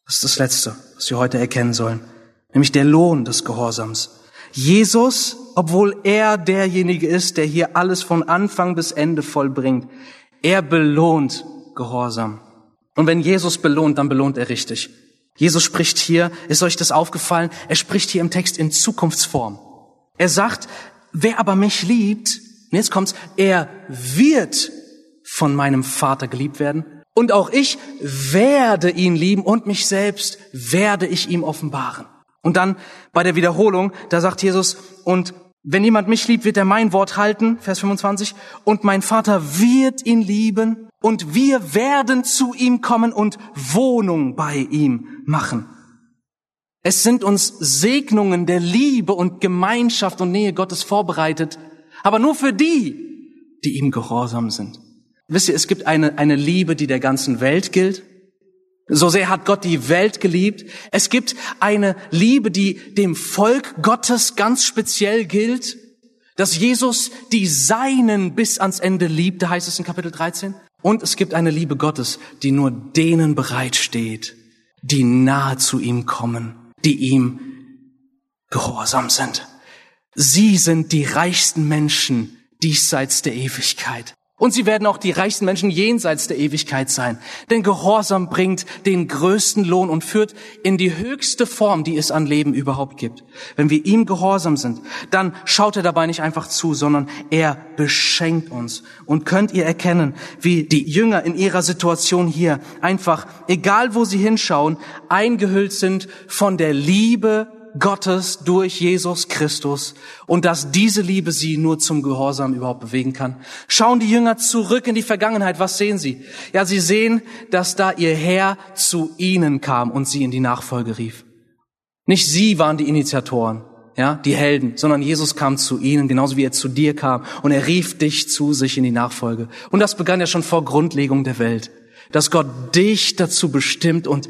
Das ist das Letzte, was wir heute erkennen sollen, nämlich der Lohn des Gehorsams. Jesus, obwohl er derjenige ist, der hier alles von Anfang bis Ende vollbringt, er belohnt Gehorsam. Und wenn Jesus belohnt, dann belohnt er richtig. Jesus spricht hier, ist euch das aufgefallen? Er spricht hier im Text in Zukunftsform. Er sagt, wer aber mich liebt, und jetzt kommt's, er wird von meinem Vater geliebt werden. Und auch ich werde ihn lieben und mich selbst werde ich ihm offenbaren. Und dann bei der Wiederholung, da sagt Jesus, und wenn jemand mich liebt, wird er mein Wort halten, Vers 25, und mein Vater wird ihn lieben, und wir werden zu ihm kommen und Wohnung bei ihm machen. Es sind uns Segnungen der Liebe und Gemeinschaft und Nähe Gottes vorbereitet, aber nur für die, die ihm gehorsam sind. Wisst ihr, es gibt eine, eine Liebe, die der ganzen Welt gilt. So sehr hat Gott die Welt geliebt. Es gibt eine Liebe, die dem Volk Gottes ganz speziell gilt, dass Jesus die Seinen bis ans Ende liebte, heißt es in Kapitel 13. Und es gibt eine Liebe Gottes, die nur denen bereitsteht, die nahe zu ihm kommen, die ihm gehorsam sind. Sie sind die reichsten Menschen diesseits der Ewigkeit. Und sie werden auch die reichsten Menschen jenseits der Ewigkeit sein. Denn Gehorsam bringt den größten Lohn und führt in die höchste Form, die es an Leben überhaupt gibt. Wenn wir ihm gehorsam sind, dann schaut er dabei nicht einfach zu, sondern er beschenkt uns. Und könnt ihr erkennen, wie die Jünger in ihrer Situation hier einfach, egal wo sie hinschauen, eingehüllt sind von der Liebe Gottes durch Jesus Christus und dass diese Liebe sie nur zum Gehorsam überhaupt bewegen kann. Schauen die Jünger zurück in die Vergangenheit, was sehen sie? Ja, sie sehen, dass da ihr Herr zu ihnen kam und sie in die Nachfolge rief. Nicht sie waren die Initiatoren, ja, die Helden, sondern Jesus kam zu ihnen, genauso wie er zu dir kam und er rief dich zu sich in die Nachfolge. Und das begann ja schon vor Grundlegung der Welt, dass Gott dich dazu bestimmt und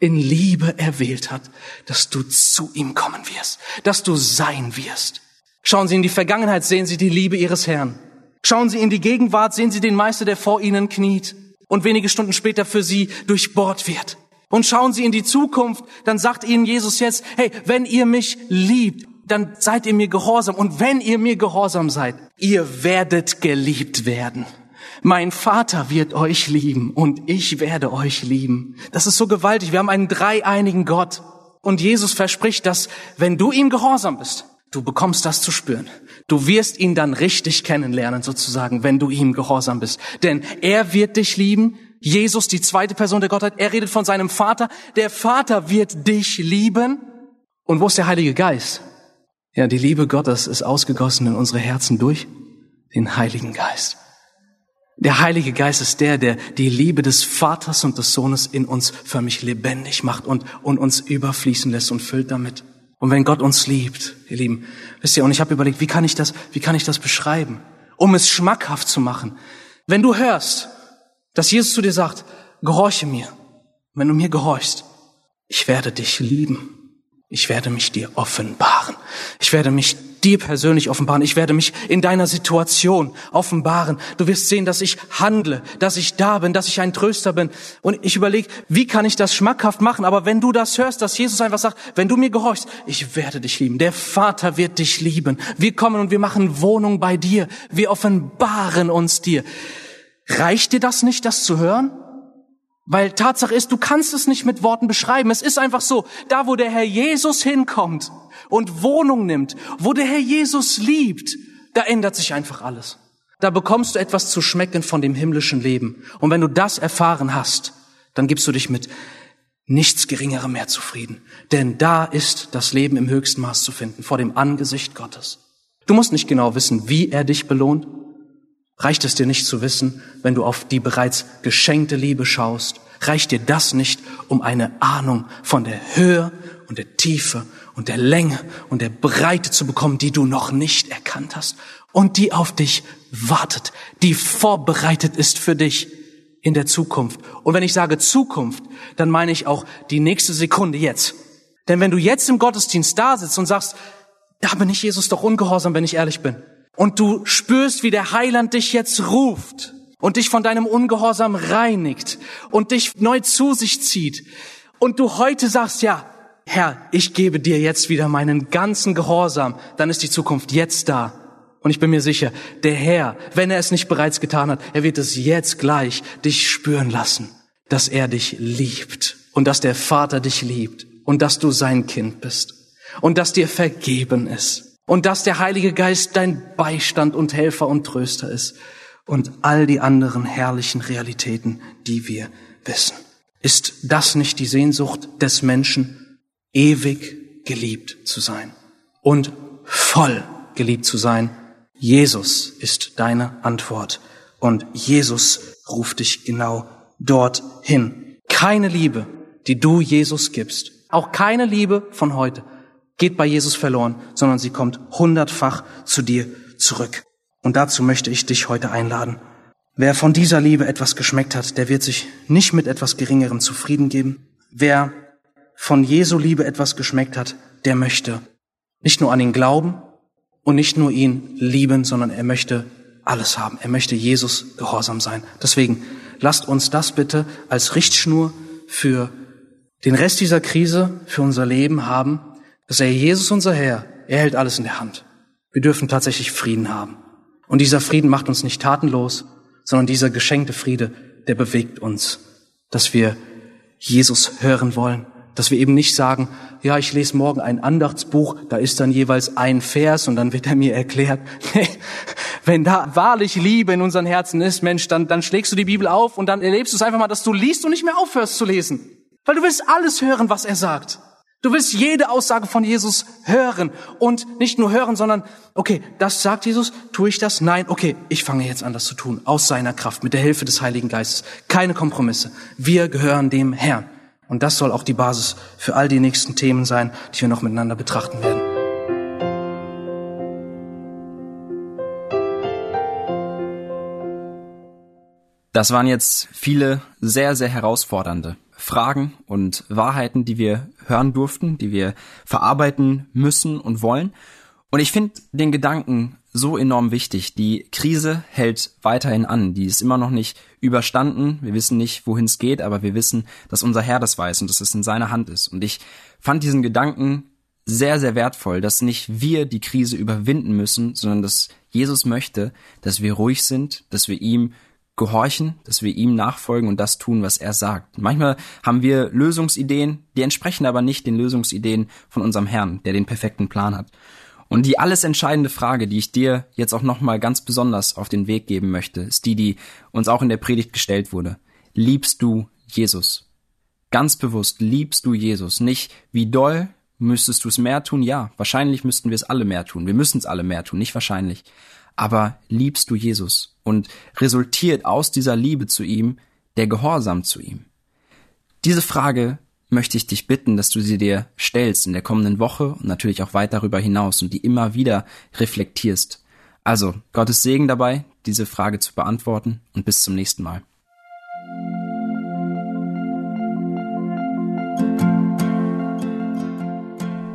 in Liebe erwählt hat, dass du zu ihm kommen wirst, dass du sein wirst. Schauen Sie in die Vergangenheit, sehen Sie die Liebe Ihres Herrn. Schauen Sie in die Gegenwart, sehen Sie den Meister, der vor Ihnen kniet und wenige Stunden später für Sie durchbohrt wird. Und schauen Sie in die Zukunft, dann sagt Ihnen Jesus jetzt, hey, wenn ihr mich liebt, dann seid ihr mir gehorsam. Und wenn ihr mir gehorsam seid, ihr werdet geliebt werden. Mein Vater wird euch lieben und ich werde euch lieben. Das ist so gewaltig. Wir haben einen dreieinigen Gott. Und Jesus verspricht, dass wenn du ihm gehorsam bist, du bekommst das zu spüren. Du wirst ihn dann richtig kennenlernen, sozusagen, wenn du ihm gehorsam bist. Denn er wird dich lieben. Jesus, die zweite Person der Gottheit, er redet von seinem Vater. Der Vater wird dich lieben. Und wo ist der Heilige Geist? Ja, die Liebe Gottes ist ausgegossen in unsere Herzen durch den Heiligen Geist. Der Heilige Geist ist der, der die Liebe des Vaters und des Sohnes in uns förmlich lebendig macht und, und uns überfließen lässt und füllt damit. Und wenn Gott uns liebt, ihr Lieben, wisst ihr, und ich habe überlegt, wie kann ich das, wie kann ich das beschreiben, um es schmackhaft zu machen? Wenn du hörst, dass Jesus zu dir sagt, gehorche mir, wenn du mir gehorchst, ich werde dich lieben. Ich werde mich dir offenbaren. Ich werde mich dir persönlich offenbaren. Ich werde mich in deiner Situation offenbaren. Du wirst sehen, dass ich handle, dass ich da bin, dass ich ein Tröster bin. Und ich überlege, wie kann ich das schmackhaft machen? Aber wenn du das hörst, dass Jesus einfach sagt, wenn du mir gehorchst, ich werde dich lieben. Der Vater wird dich lieben. Wir kommen und wir machen Wohnung bei dir. Wir offenbaren uns dir. Reicht dir das nicht, das zu hören? Weil Tatsache ist, du kannst es nicht mit Worten beschreiben. Es ist einfach so, da wo der Herr Jesus hinkommt und Wohnung nimmt, wo der Herr Jesus liebt, da ändert sich einfach alles. Da bekommst du etwas zu schmecken von dem himmlischen Leben. Und wenn du das erfahren hast, dann gibst du dich mit nichts Geringerem mehr zufrieden. Denn da ist das Leben im höchsten Maß zu finden, vor dem Angesicht Gottes. Du musst nicht genau wissen, wie er dich belohnt. Reicht es dir nicht zu wissen, wenn du auf die bereits geschenkte Liebe schaust? Reicht dir das nicht, um eine Ahnung von der Höhe und der Tiefe und der Länge und der Breite zu bekommen, die du noch nicht erkannt hast und die auf dich wartet, die vorbereitet ist für dich in der Zukunft. Und wenn ich sage Zukunft, dann meine ich auch die nächste Sekunde jetzt. Denn wenn du jetzt im Gottesdienst da sitzt und sagst, da bin ich Jesus doch ungehorsam, wenn ich ehrlich bin, und du spürst, wie der Heiland dich jetzt ruft und dich von deinem Ungehorsam reinigt und dich neu zu sich zieht. Und du heute sagst, ja, Herr, ich gebe dir jetzt wieder meinen ganzen Gehorsam, dann ist die Zukunft jetzt da. Und ich bin mir sicher, der Herr, wenn er es nicht bereits getan hat, er wird es jetzt gleich dich spüren lassen, dass er dich liebt und dass der Vater dich liebt und dass du sein Kind bist und dass dir vergeben ist und dass der Heilige Geist dein Beistand und Helfer und Tröster ist und all die anderen herrlichen Realitäten, die wir wissen. Ist das nicht die Sehnsucht des Menschen, ewig geliebt zu sein und voll geliebt zu sein. Jesus ist deine Antwort und Jesus ruft dich genau dorthin. Keine Liebe, die du Jesus gibst, auch keine Liebe von heute, geht bei Jesus verloren, sondern sie kommt hundertfach zu dir zurück. Und dazu möchte ich dich heute einladen. Wer von dieser Liebe etwas geschmeckt hat, der wird sich nicht mit etwas Geringerem zufrieden geben. Wer von Jesu Liebe etwas geschmeckt hat, der möchte nicht nur an ihn glauben und nicht nur ihn lieben, sondern er möchte alles haben. Er möchte Jesus gehorsam sein. Deswegen lasst uns das bitte als Richtschnur für den Rest dieser Krise, für unser Leben haben, dass er Jesus unser Herr, er hält alles in der Hand. Wir dürfen tatsächlich Frieden haben. Und dieser Frieden macht uns nicht tatenlos, sondern dieser geschenkte Friede, der bewegt uns, dass wir Jesus hören wollen, dass wir eben nicht sagen, ja, ich lese morgen ein Andachtsbuch, da ist dann jeweils ein Vers und dann wird er mir erklärt. Wenn da wahrlich Liebe in unseren Herzen ist, Mensch, dann, dann schlägst du die Bibel auf und dann erlebst du es einfach mal, dass du liest und nicht mehr aufhörst zu lesen. Weil du willst alles hören, was er sagt. Du willst jede Aussage von Jesus hören und nicht nur hören, sondern, okay, das sagt Jesus, tue ich das? Nein, okay, ich fange jetzt an, das zu tun, aus seiner Kraft, mit der Hilfe des Heiligen Geistes. Keine Kompromisse. Wir gehören dem Herrn. Und das soll auch die Basis für all die nächsten Themen sein, die wir noch miteinander betrachten werden. Das waren jetzt viele sehr, sehr herausfordernde Fragen und Wahrheiten, die wir hören durften, die wir verarbeiten müssen und wollen. Und ich finde den Gedanken so enorm wichtig. Die Krise hält weiterhin an. Die ist immer noch nicht überstanden. Wir wissen nicht, wohin es geht, aber wir wissen, dass unser Herr das weiß und dass es in seiner Hand ist. Und ich fand diesen Gedanken sehr, sehr wertvoll, dass nicht wir die Krise überwinden müssen, sondern dass Jesus möchte, dass wir ruhig sind, dass wir ihm gehorchen, dass wir ihm nachfolgen und das tun, was er sagt. Manchmal haben wir Lösungsideen, die entsprechen aber nicht den Lösungsideen von unserem Herrn, der den perfekten Plan hat. Und die alles entscheidende Frage, die ich dir jetzt auch nochmal ganz besonders auf den Weg geben möchte, ist die, die uns auch in der Predigt gestellt wurde. Liebst du Jesus? Ganz bewusst, liebst du Jesus? Nicht wie doll müsstest du es mehr tun? Ja, wahrscheinlich müssten wir es alle mehr tun. Wir müssen es alle mehr tun, nicht wahrscheinlich aber liebst du Jesus und resultiert aus dieser Liebe zu ihm der Gehorsam zu ihm? Diese Frage möchte ich dich bitten, dass du sie dir stellst in der kommenden Woche und natürlich auch weit darüber hinaus und die immer wieder reflektierst. Also, Gottes Segen dabei, diese Frage zu beantworten und bis zum nächsten Mal.